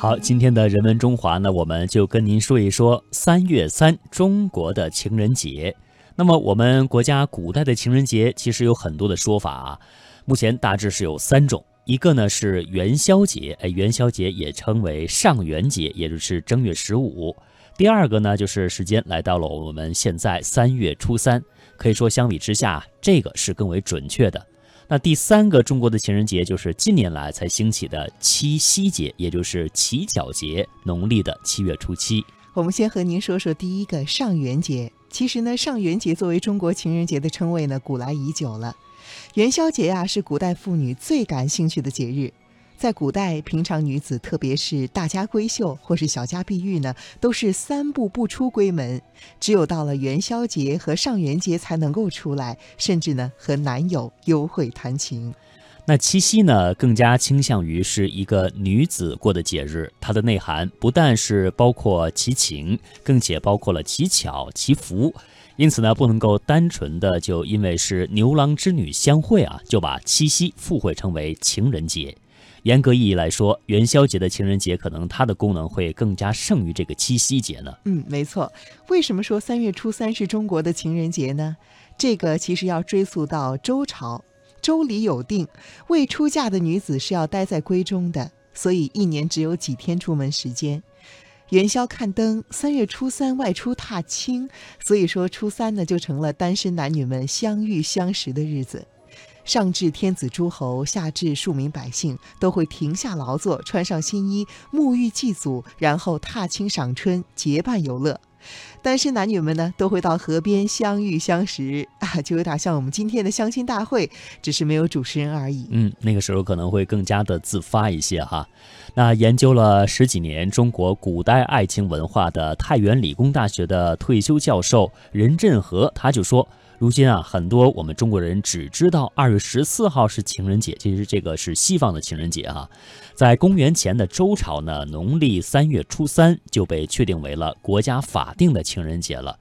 好，今天的人文中华呢，我们就跟您说一说三月三中国的情人节。那么我们国家古代的情人节其实有很多的说法啊，目前大致是有三种，一个呢是元宵节，哎，元宵节也称为上元节，也就是正月十五。第二个呢就是时间来到了我们现在三月初三，可以说相比之下，这个是更为准确的。那第三个中国的情人节就是近年来才兴起的七夕节，也就是乞巧节，农历的七月初七。我们先和您说说第一个上元节。其实呢，上元节作为中国情人节的称谓呢，古来已久了。元宵节呀，是古代妇女最感兴趣的节日。在古代，平常女子，特别是大家闺秀或是小家碧玉呢，都是三步不出闺门，只有到了元宵节和上元节才能够出来，甚至呢和男友幽会谈情。那七夕呢，更加倾向于是一个女子过的节日，它的内涵不但是包括祈情，更且包括了其巧、祈福，因此呢，不能够单纯的就因为是牛郎织女相会啊，就把七夕附会成为情人节。严格意义来说，元宵节的情人节可能它的功能会更加胜于这个七夕节呢。嗯，没错。为什么说三月初三是中国的情人节呢？这个其实要追溯到周朝，周礼有定，未出嫁的女子是要待在闺中的，所以一年只有几天出门时间。元宵看灯，三月初三外出踏青，所以说初三呢就成了单身男女们相遇相识的日子。上至天子诸侯，下至庶民百姓，都会停下劳作，穿上新衣，沐浴祭祖，然后踏青赏春，结伴游乐。单身男女们呢，都会到河边相遇相识啊，就有点像我们今天的相亲大会，只是没有主持人而已。嗯，那个时候可能会更加的自发一些哈。那研究了十几年中国古代爱情文化的太原理工大学的退休教授任振和，他就说。如今啊，很多我们中国人只知道二月十四号是情人节，其实这个是西方的情人节哈。在公元前的周朝呢，农历三月初三就被确定为了国家法定的情人节了。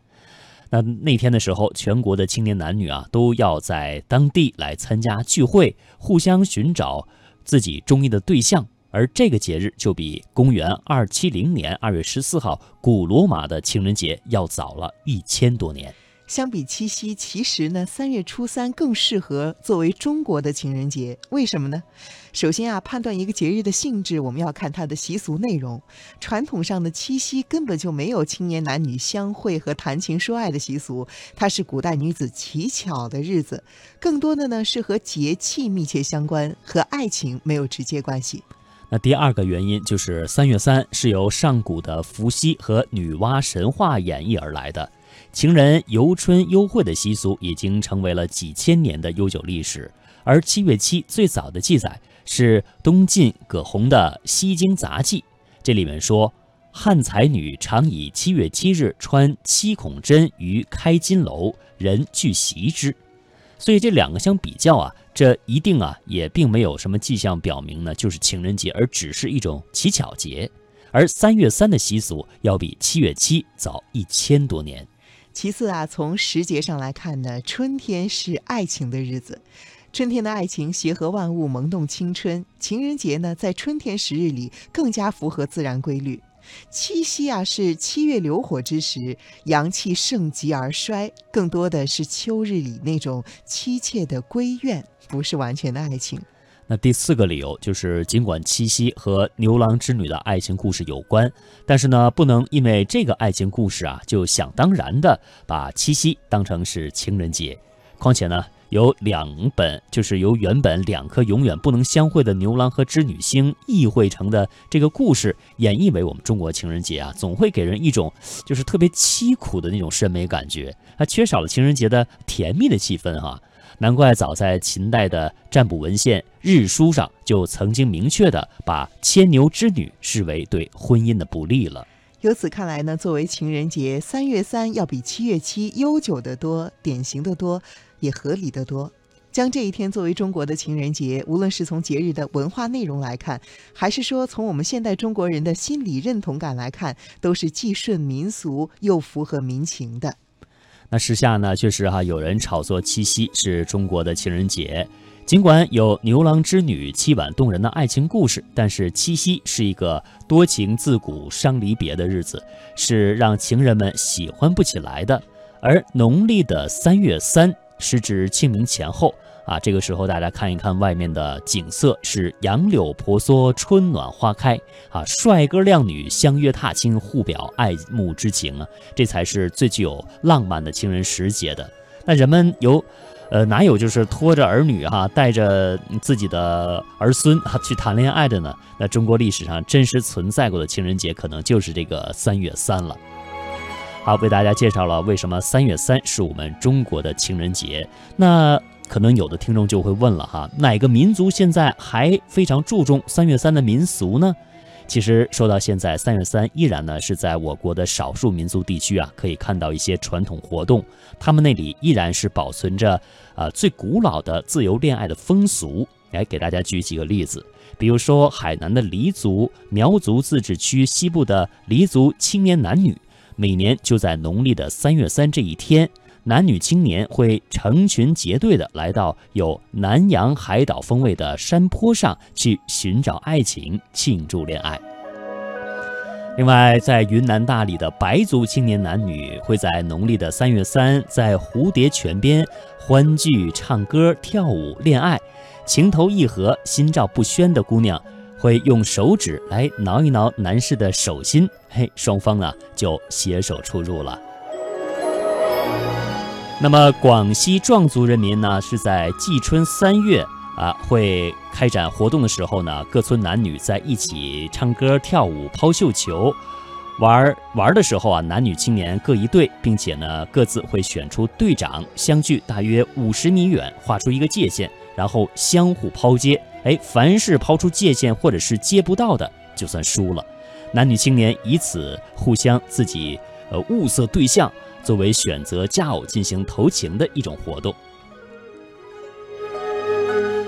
那那天的时候，全国的青年男女啊，都要在当地来参加聚会，互相寻找自己中意的对象。而这个节日就比公元二七零年二月十四号古罗马的情人节要早了一千多年。相比七夕，其实呢，三月初三更适合作为中国的情人节。为什么呢？首先啊，判断一个节日的性质，我们要看它的习俗内容。传统上的七夕根本就没有青年男女相会和谈情说爱的习俗，它是古代女子乞巧的日子，更多的呢是和节气密切相关，和爱情没有直接关系。那第二个原因就是三月三是由上古的伏羲和女娲神话演绎而来的。情人游春幽会的习俗已经成为了几千年的悠久历史，而七月七最早的记载是东晋葛洪的《西京杂记》，这里面说汉才女常以七月七日穿七孔针于开金楼，人俱习之。所以这两个相比较啊，这一定啊也并没有什么迹象表明呢就是情人节，而只是一种乞巧节。而三月三的习俗要比七月七早一千多年。其次啊，从时节上来看呢，春天是爱情的日子，春天的爱情协和万物，萌动青春。情人节呢，在春天十日里更加符合自然规律。七夕啊，是七月流火之时，阳气盛极而衰，更多的是秋日里那种凄切的闺怨，不是完全的爱情。那第四个理由就是，尽管七夕和牛郎织女的爱情故事有关，但是呢，不能因为这个爱情故事啊，就想当然的把七夕当成是情人节。况且呢，由两本就是由原本两颗永远不能相会的牛郎和织女星意会成的这个故事演绎为我们中国情人节啊，总会给人一种就是特别凄苦的那种审美感觉，它缺少了情人节的甜蜜的气氛哈。难怪早在秦代的占卜文献《日书》上就曾经明确的把牵牛织女视为对婚姻的不利了。由此看来呢，作为情人节，三月三要比七月七悠久得多、典型的多，也合理的多。将这一天作为中国的情人节，无论是从节日的文化内容来看，还是说从我们现代中国人的心理认同感来看，都是既顺民俗又符合民情的。那时下呢，确实哈有人炒作七夕是中国的情人节，尽管有牛郎织女凄婉动人的爱情故事，但是七夕是一个多情自古伤离别的日子，是让情人们喜欢不起来的。而农历的三月三是指清明前后啊，这个时候大家看一看外面的景色，是杨柳婆娑，春暖花开啊，帅哥靓女相约踏青，互表爱慕之情啊，这才是最具有浪漫的情人时节的。那人们有。呃，哪有就是拖着儿女哈，带着自己的儿孙哈去谈恋爱的呢？那中国历史上真实存在过的情人节，可能就是这个三月三了。好，为大家介绍了为什么三月三是我们中国的情人节。那可能有的听众就会问了哈，哪个民族现在还非常注重三月三的民俗呢？其实说到现在，三月三依然呢是在我国的少数民族地区啊，可以看到一些传统活动，他们那里依然是保存着啊最古老的自由恋爱的风俗。来给大家举几个例子，比如说海南的黎族、苗族自治区西部的黎族青年男女，每年就在农历的三月三这一天。男女青年会成群结队的来到有南洋海岛风味的山坡上去寻找爱情，庆祝恋爱。另外，在云南大理的白族青年男女会在农历的三月三，在蝴蝶泉边欢聚、唱歌、跳舞、恋爱。情投意合、心照不宣的姑娘会用手指来挠一挠男士的手心，嘿，双方呢就携手出入了。那么，广西壮族人民呢，是在季春三月啊，会开展活动的时候呢，各村男女在一起唱歌、跳舞、抛绣球，玩玩的时候啊，男女青年各一队，并且呢，各自会选出队长，相距大约五十米远，画出一个界限，然后相互抛接。哎，凡是抛出界限或者是接不到的，就算输了。男女青年以此互相自己呃物色对象。作为选择佳偶进行投情的一种活动。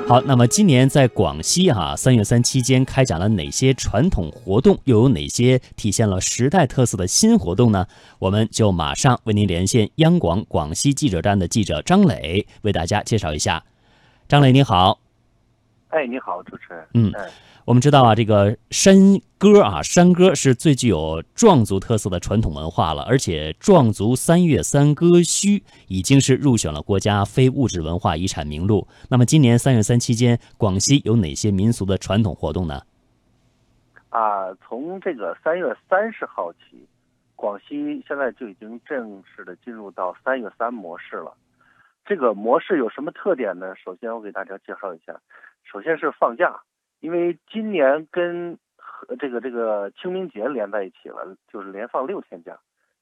好，那么今年在广西哈三月三期间开展了哪些传统活动，又有哪些体现了时代特色的新活动呢？我们就马上为您连线央广广西记者站的记者张磊，为大家介绍一下。张磊，你好。哎，你好，主持人。嗯。我们知道啊，这个山歌啊，山歌是最具有壮族特色的传统文化了。而且，壮族三月三歌须已经是入选了国家非物质文化遗产名录。那么，今年三月三期间，广西有哪些民俗的传统活动呢？啊，从这个三月三十号起，广西现在就已经正式的进入到三月三模式了。这个模式有什么特点呢？首先，我给大家介绍一下。首先是放假。因为今年跟和这个这个清明节连在一起了，就是连放六天假，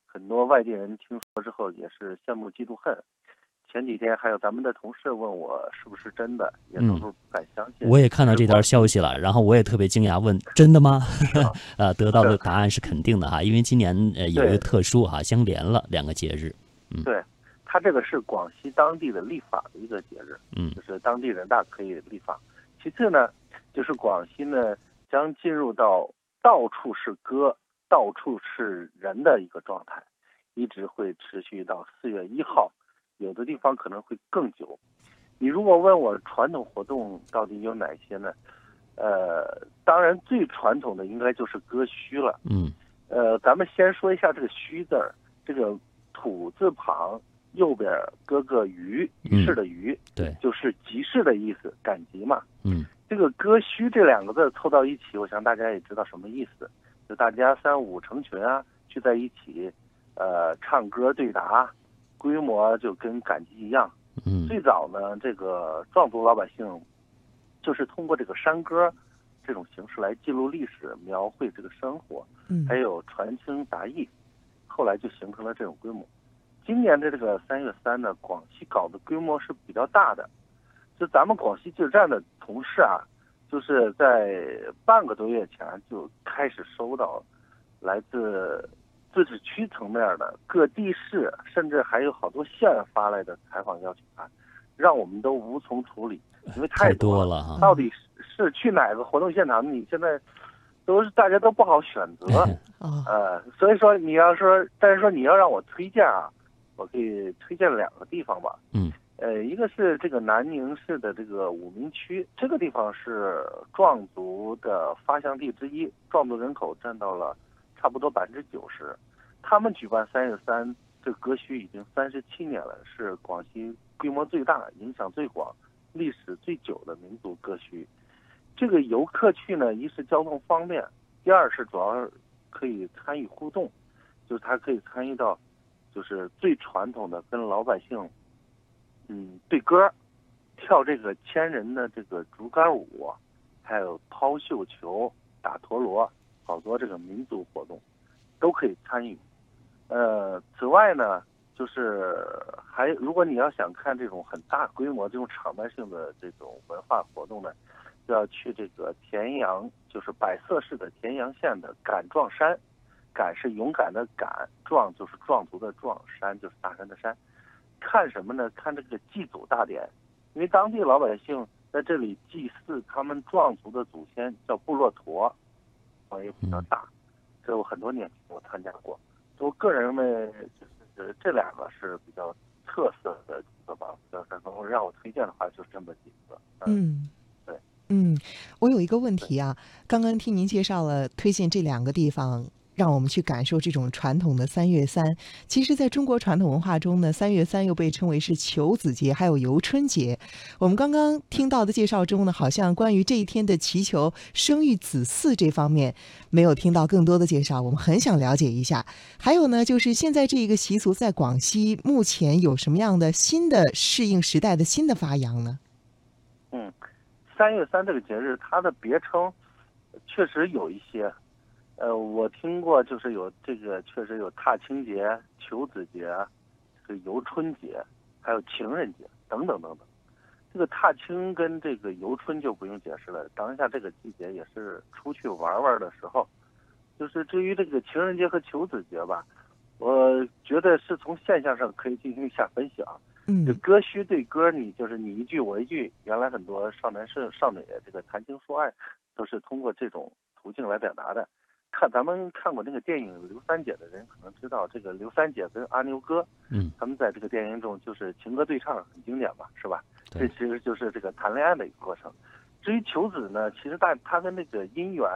很多外地人听说之后也是羡慕嫉妒恨。前几天还有咱们的同事问我是不是真的，也都是不敢相信。我也看到这条消息了，然后我也特别惊讶，问 真的吗？呃，得到的答案是肯定的哈，因为今年呃有一个特殊哈，相连了两个节日。嗯，对，它这个是广西当地的立法的一个节日，嗯，就是当地人大可以立法。其次呢。就是广西呢，将进入到到处是歌、到处是人的一个状态，一直会持续到四月一号，有的地方可能会更久。你如果问我传统活动到底有哪些呢？呃，当然最传统的应该就是歌墟了。嗯。呃，咱们先说一下这个墟字儿，这个土字旁右边搁个鱼，于是的鱼，对，就是集市的意思，赶集嘛。嗯。这个歌须这两个字凑到一起，我想大家也知道什么意思，就大家三五成群啊聚在一起，呃，唱歌对答，规模就跟赶集一样。嗯，最早呢，这个壮族老百姓就是通过这个山歌这种形式来记录历史，描绘这个生活，嗯，还有传情达意，后来就形成了这种规模。今年的这个三月三呢，广西搞的规模是比较大的。就咱们广西记者站的同事啊，就是在半个多月前就开始收到来自自治区层面的各地市，甚至还有好多县发来的采访邀请函，让我们都无从处理，因为太多了哈。到底是去哪个活动现场？你现在都是大家都不好选择 呃，所以说你要说，但是说你要让我推荐啊，我可以推荐两个地方吧。嗯。呃，一个是这个南宁市的这个武鸣区，这个地方是壮族的发祥地之一，壮族人口占到了差不多百分之九十。他们举办三月三这个歌墟已经三十七年了，是广西规模最大、影响最广、历史最久的民族歌墟。这个游客去呢，一是交通方便，第二是主要可以参与互动，就是他可以参与到，就是最传统的跟老百姓。嗯，对歌，跳这个千人的这个竹竿舞，还有抛绣球、打陀螺，好多这个民族活动，都可以参与。呃，此外呢，就是还如果你要想看这种很大规模、这种场面性的这种文化活动呢，就要去这个田阳，就是百色市的田阳县的敢壮山。敢是勇敢的敢，壮就是壮族的壮，山就是大山的山。看什么呢？看这个祭祖大典，因为当地老百姓在这里祭祀他们壮族的祖先，叫部落驼，啊也比较大。这我很多年我参加过，我个人呢，就是这两个是比较特色的几个吧。要是能让我推荐的话，就这么几个。嗯，对，嗯，我有一个问题啊，刚刚听您介绍了推荐这两个地方。让我们去感受这种传统的三月三。其实，在中国传统文化中呢，三月三又被称为是求子节，还有游春节。我们刚刚听到的介绍中呢，好像关于这一天的祈求生育子嗣这方面没有听到更多的介绍。我们很想了解一下。还有呢，就是现在这一个习俗在广西目前有什么样的新的适应时代的新的发扬呢？嗯，三月三这个节日，它的别称确实有一些。呃，我听过，就是有这个，确实有踏青节、求子节，这个游春节，还有情人节等等等等。这个踏青跟这个游春就不用解释了，当下这个季节也是出去玩玩的时候。就是至于这个情人节和求子节吧，我觉得是从现象上可以进行一下分析啊。嗯。这歌虚对歌，你就是你一句我一句，原来很多少男少少女这个谈情说爱，都是通过这种途径来表达的。看咱们看过那个电影《刘三姐》的人，可能知道这个刘三姐跟阿牛哥，嗯，他们在这个电影中就是情歌对唱，很经典嘛，是吧？这其实就是这个谈恋爱的一个过程。至于求子呢，其实大他跟那个姻缘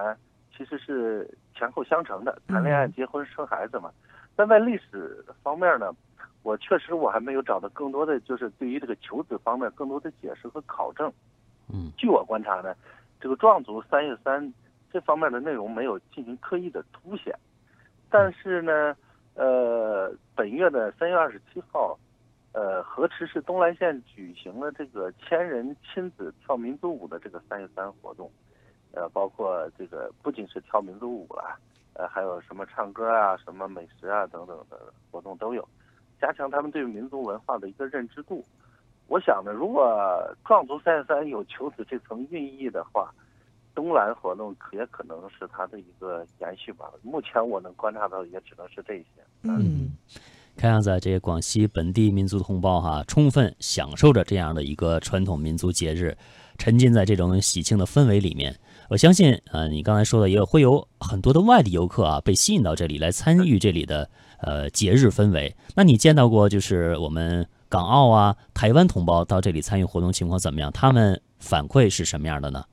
其实是前后相承的，谈恋爱、结婚、生孩子嘛。但在历史方面呢，我确实我还没有找到更多的就是对于这个求子方面更多的解释和考证。嗯，据我观察呢，这个壮族三月三。这方面的内容没有进行刻意的凸显，但是呢，呃，本月的三月二十七号，呃，河池市东来县举行了这个千人亲子跳民族舞的这个三月三活动，呃，包括这个不仅是跳民族舞了，呃，还有什么唱歌啊、什么美食啊等等的活动都有，加强他们对民族文化的一个认知度。我想呢，如果壮族三月三有求子这层寓意的话。东兰活动也可能是它的一个延续吧。目前我能观察到，也只能是这些。嗯，看样子这些广西本地民族同胞哈，充分享受着这样的一个传统民族节日，沉浸在这种喜庆的氛围里面。我相信啊，你刚才说的也会有很多的外地游客啊，被吸引到这里来参与这里的呃节日氛围。那你见到过就是我们港澳啊、台湾同胞到这里参与活动情况怎么样？他们反馈是什么样的呢？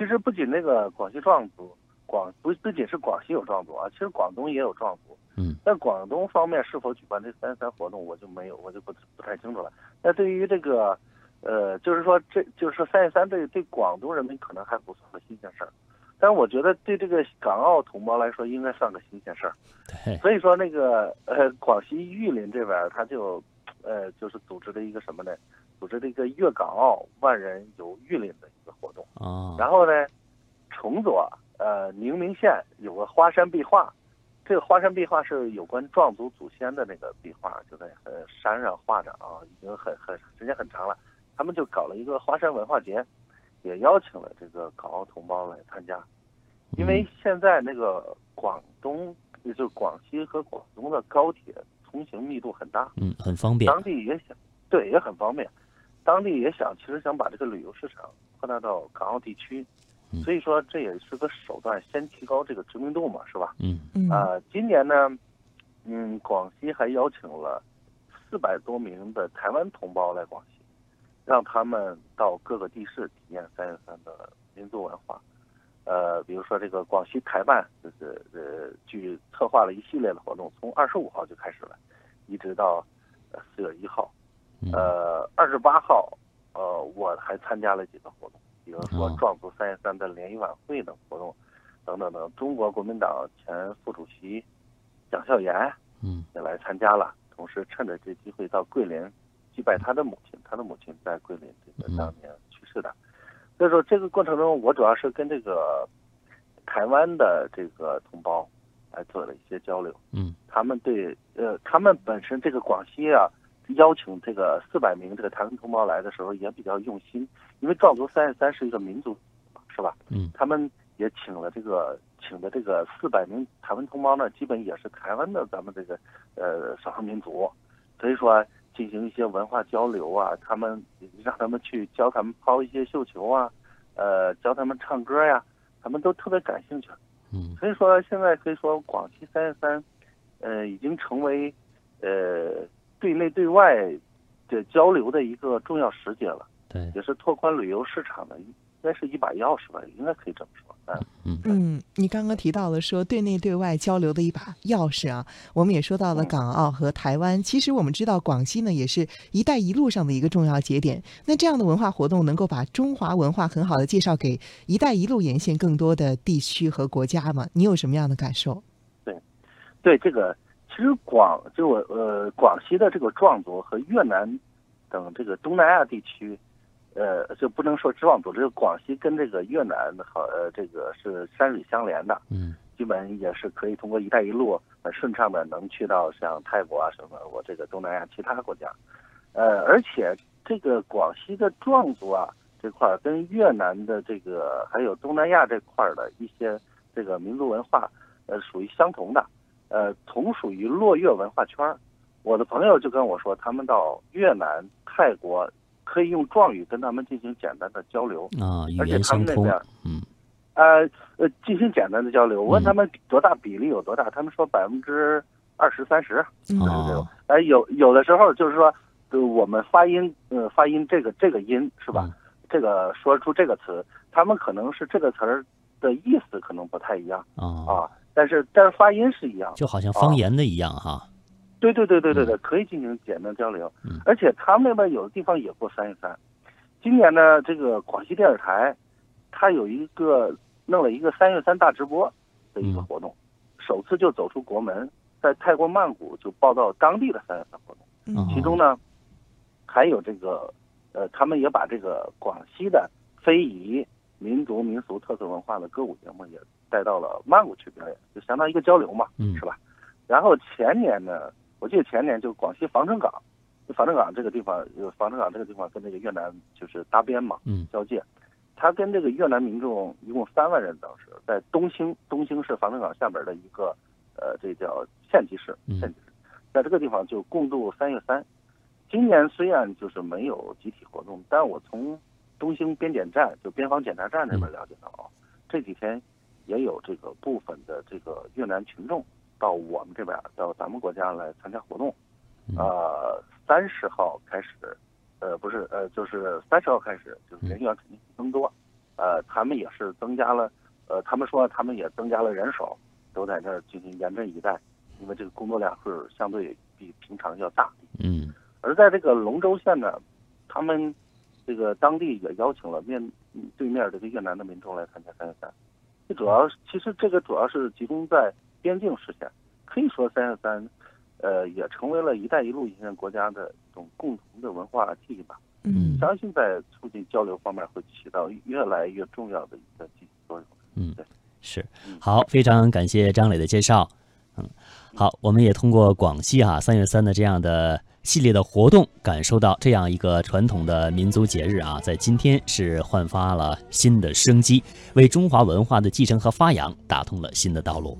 其实不仅那个广西壮族，广不不仅是广西有壮族啊，其实广东也有壮族。嗯。但广东方面是否举办这三三活动，我就没有，我就不不太清楚了。那对于这个，呃，就是说，这就是说三月三对对广东人民可能还不算个新鲜事儿，但是我觉得对这个港澳同胞来说，应该算个新鲜事儿。对。所以说，那个呃，广西玉林这边他就，呃，就是组织了一个什么呢？组织了一个粤港澳万人游玉林的一个活动啊，然后呢，崇左呃宁明县有个花山壁画，这个花山壁画是有关壮族祖先的那个壁画，就在呃山上画着啊，已经很很时间很长了。他们就搞了一个花山文化节，也邀请了这个港澳同胞来参加，因为现在那个广东也就是广西和广东的高铁通行密度很大，嗯，很方便，当地也想对也很方便。当地也想，其实想把这个旅游市场扩大到港澳地区，所以说这也是个手段，先提高这个知名度嘛，是吧？嗯嗯啊，今年呢，嗯，广西还邀请了四百多名的台湾同胞来广西，让他们到各个地市体验三月三的民族文化。呃，比如说这个广西台办就是呃，据策划了一系列的活动，从二十五号就开始了，一直到四月一号。呃，二十八号，呃，我还参加了几个活动，比如说壮族三月三的联谊晚会的活动，等等等。中国国民党前副主席蒋孝严，嗯，也来参加了。同时趁着这机会到桂林祭拜他的母亲，他的母亲在桂林这个当年去世的。所以说这个过程中，我主要是跟这个台湾的这个同胞来做了一些交流。嗯，他们对呃，他们本身这个广西啊。邀请这个四百名这个台湾同胞来的时候也比较用心，因为壮族三十三是一个民族，是吧？嗯，他们也请了这个请的这个四百名台湾同胞呢，基本也是台湾的咱们这个呃少数民族，所以说进行一些文化交流啊，他们让他们去教他们抛一些绣球啊，呃，教他们唱歌呀，他们都特别感兴趣。嗯，所以说现在可以说广西三十三，呃，已经成为呃。对内对外的交流的一个重要时节了，对，也是拓宽旅游市场的，应该是一把钥匙吧，应该可以这么说。嗯嗯，你刚刚提到了说对内对外交流的一把钥匙啊，我们也说到了港澳和台湾。其实我们知道广西呢也是一带一路上的一个重要节点。那这样的文化活动能够把中华文化很好的介绍给一带一路沿线更多的地区和国家吗？你有什么样的感受？对，对这个。其实广就我呃广西的这个壮族和越南等这个东南亚地区，呃就不能说直往族，这个广西跟这个越南好呃这个是山水相连的，嗯，基本也是可以通过“一带一路”很顺畅的能去到像泰国啊什么我这个东南亚其他国家，呃而且这个广西的壮族啊这块跟越南的这个还有东南亚这块的一些这个民族文化呃属于相同的。呃，同属于落月文化圈儿，我的朋友就跟我说，他们到越南、泰国可以用壮语跟他们进行简单的交流啊，而且他们那边，嗯，呃呃，进行简单的交流。我问他们多大比例有多大，他们说百分之二十三十，嗯，哎，有有的时候就是说，呃，我们发音，呃，发音这个这个音是吧？这个说出这个词，他们可能是这个词儿的意思可能不太一样啊。但是但是发音是一样，就好像方言的一样哈。对对对对对对，可以进行简单交流。嗯。而且他们那边有的地方也过三月三。今年呢，这个广西电视台，他有一个弄了一个三月三大直播的一个活动，首次就走出国门，在泰国曼谷就报道当地的三月三活动。嗯。其中呢，还有这个，呃，他们也把这个广西的非遗、民族民俗特色文化的歌舞节目也。带到了曼谷去表演，就相当于一个交流嘛，嗯是吧？然后前年呢，我记得前年就广西防城港，防城港这个地方，防城港这个地方跟那个越南就是搭边嘛，嗯交界。他跟这个越南民众一共三万人，当时在东兴，东兴是防城港下边的一个，呃，这叫县级市，县级市，在这个地方就共度三月三。今年虽然就是没有集体活动，但我从东兴边检站，就边防检查站那边了解到啊，这几天。也有这个部分的这个越南群众到我们这边，到咱们国家来参加活动，呃，三十号开始，呃，不是，呃，就是三十号开始，就是人员肯定增多，呃，他们也是增加了，呃，他们说他们也增加了人手，都在那儿进行严阵以待，因为这个工作量是相对比平常要大。嗯，而在这个龙州县呢，他们这个当地也邀请了面对面这个越南的民众来参加三月三。主要其实这个主要是集中在边境实现，可以说三月三，呃，也成为了一带一路沿线国家的一种共同的文化记忆吧。嗯，相信在促进交流方面会起到越来越重要的一个积极作用。嗯，对，是。好，非常感谢张磊的介绍。嗯，好，我们也通过广西啊三月三的这样的。系列的活动，感受到这样一个传统的民族节日啊，在今天是焕发了新的生机，为中华文化的继承和发扬打通了新的道路。